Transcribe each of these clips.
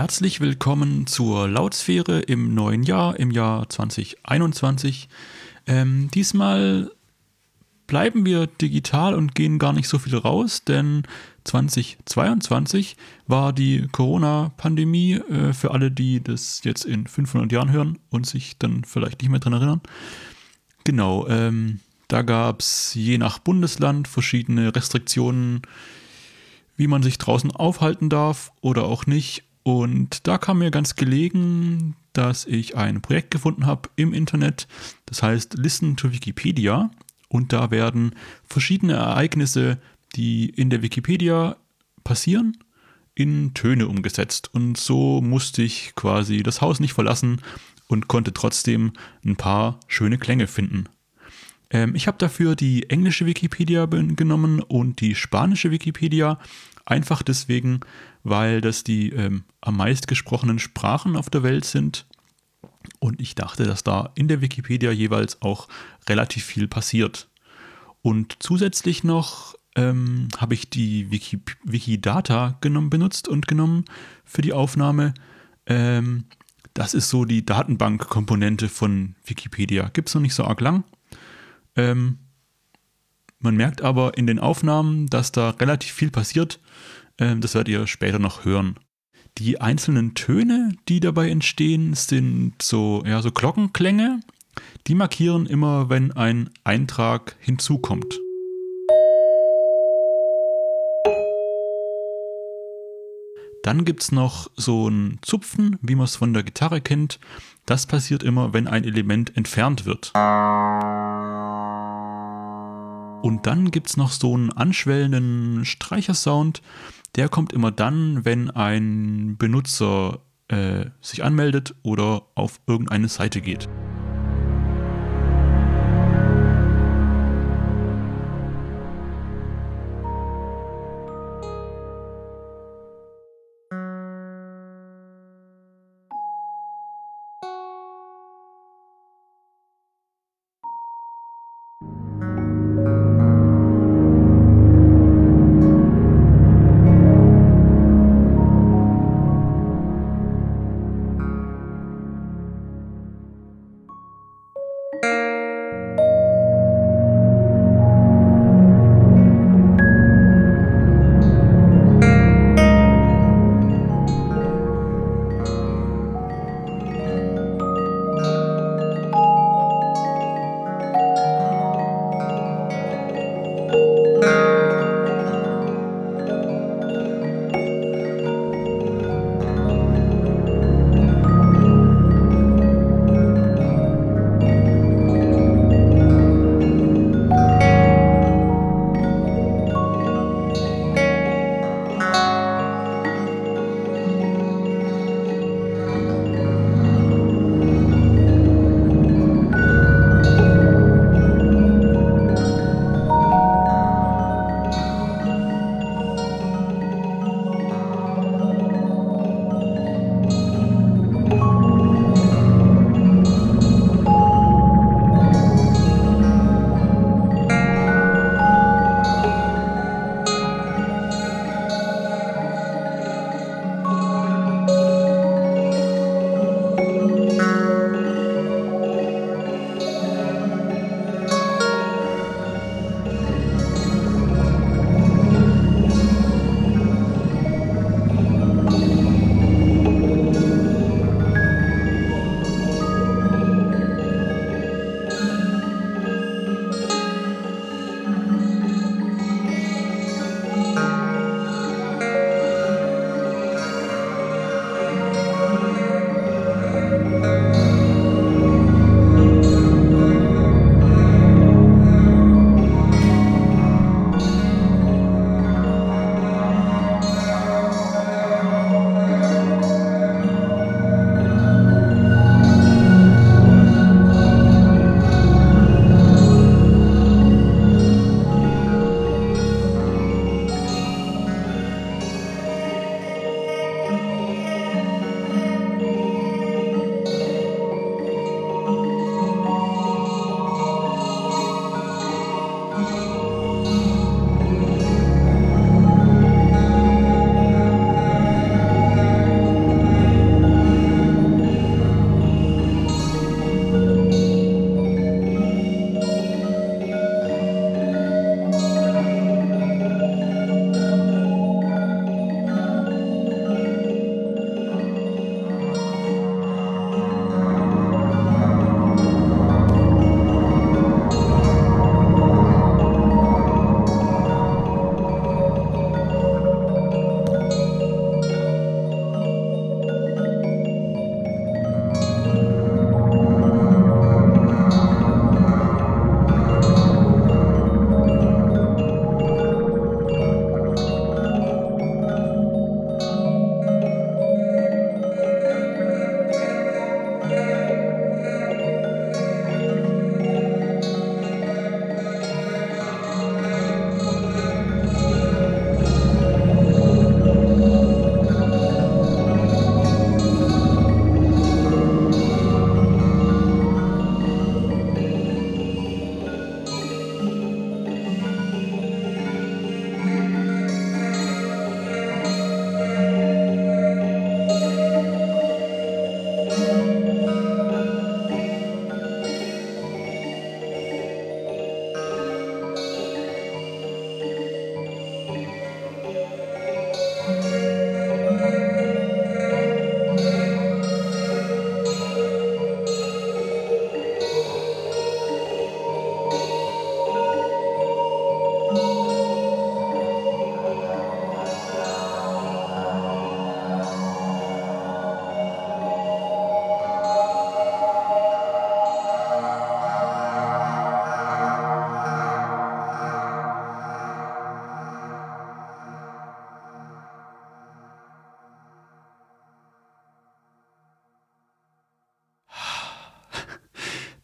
Herzlich willkommen zur Lautsphäre im neuen Jahr, im Jahr 2021. Ähm, diesmal bleiben wir digital und gehen gar nicht so viel raus, denn 2022 war die Corona-Pandemie äh, für alle, die das jetzt in 500 Jahren hören und sich dann vielleicht nicht mehr dran erinnern. Genau, ähm, da gab es je nach Bundesland verschiedene Restriktionen, wie man sich draußen aufhalten darf oder auch nicht. Und da kam mir ganz gelegen, dass ich ein Projekt gefunden habe im Internet, das heißt Listen to Wikipedia. Und da werden verschiedene Ereignisse, die in der Wikipedia passieren, in Töne umgesetzt. Und so musste ich quasi das Haus nicht verlassen und konnte trotzdem ein paar schöne Klänge finden. Ähm, ich habe dafür die englische Wikipedia genommen und die spanische Wikipedia. Einfach deswegen, weil das die ähm, am meist gesprochenen Sprachen auf der Welt sind. Und ich dachte, dass da in der Wikipedia jeweils auch relativ viel passiert. Und zusätzlich noch ähm, habe ich die Wiki, Wikidata genommen, benutzt und genommen für die Aufnahme. Ähm, das ist so die Datenbank-Komponente von Wikipedia. Gibt es noch nicht so arg lang. Ähm, man merkt aber in den Aufnahmen, dass da relativ viel passiert. Ähm, das werdet ihr später noch hören. Die einzelnen Töne, die dabei entstehen, sind so, ja, so Glockenklänge. Die markieren immer, wenn ein Eintrag hinzukommt. Dann gibt es noch so ein Zupfen, wie man es von der Gitarre kennt. Das passiert immer, wenn ein Element entfernt wird. Und dann gibt es noch so einen anschwellenden Streichersound. Der kommt immer dann, wenn ein Benutzer äh, sich anmeldet oder auf irgendeine Seite geht.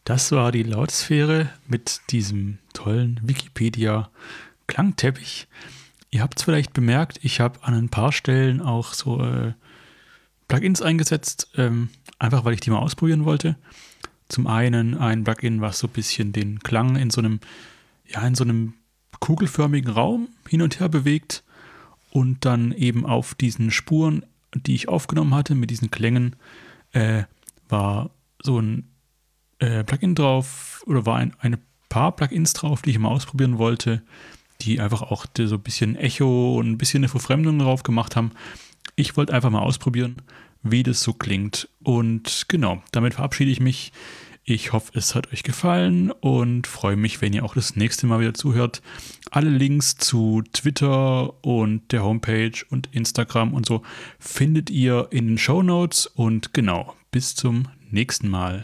Das war die Lautsphäre mit diesem tollen Wikipedia-Klangteppich. Ihr habt es vielleicht bemerkt, ich habe an ein paar Stellen auch so äh, Plugins eingesetzt, ähm, einfach weil ich die mal ausprobieren wollte. Zum einen ein Plugin, was so ein bisschen den Klang in so einem, ja, in so einem kugelförmigen Raum hin und her bewegt und dann eben auf diesen Spuren, die ich aufgenommen hatte, mit diesen Klängen, äh, war so ein äh, Plugin drauf oder war ein, ein paar Plugins drauf, die ich mal ausprobieren wollte, die einfach auch so ein bisschen Echo und ein bisschen eine Verfremdung drauf gemacht haben. Ich wollte einfach mal ausprobieren, wie das so klingt. Und genau, damit verabschiede ich mich. Ich hoffe, es hat euch gefallen und freue mich, wenn ihr auch das nächste Mal wieder zuhört. Alle Links zu Twitter und der Homepage und Instagram und so findet ihr in den Show Notes. Und genau, bis zum nächsten Mal.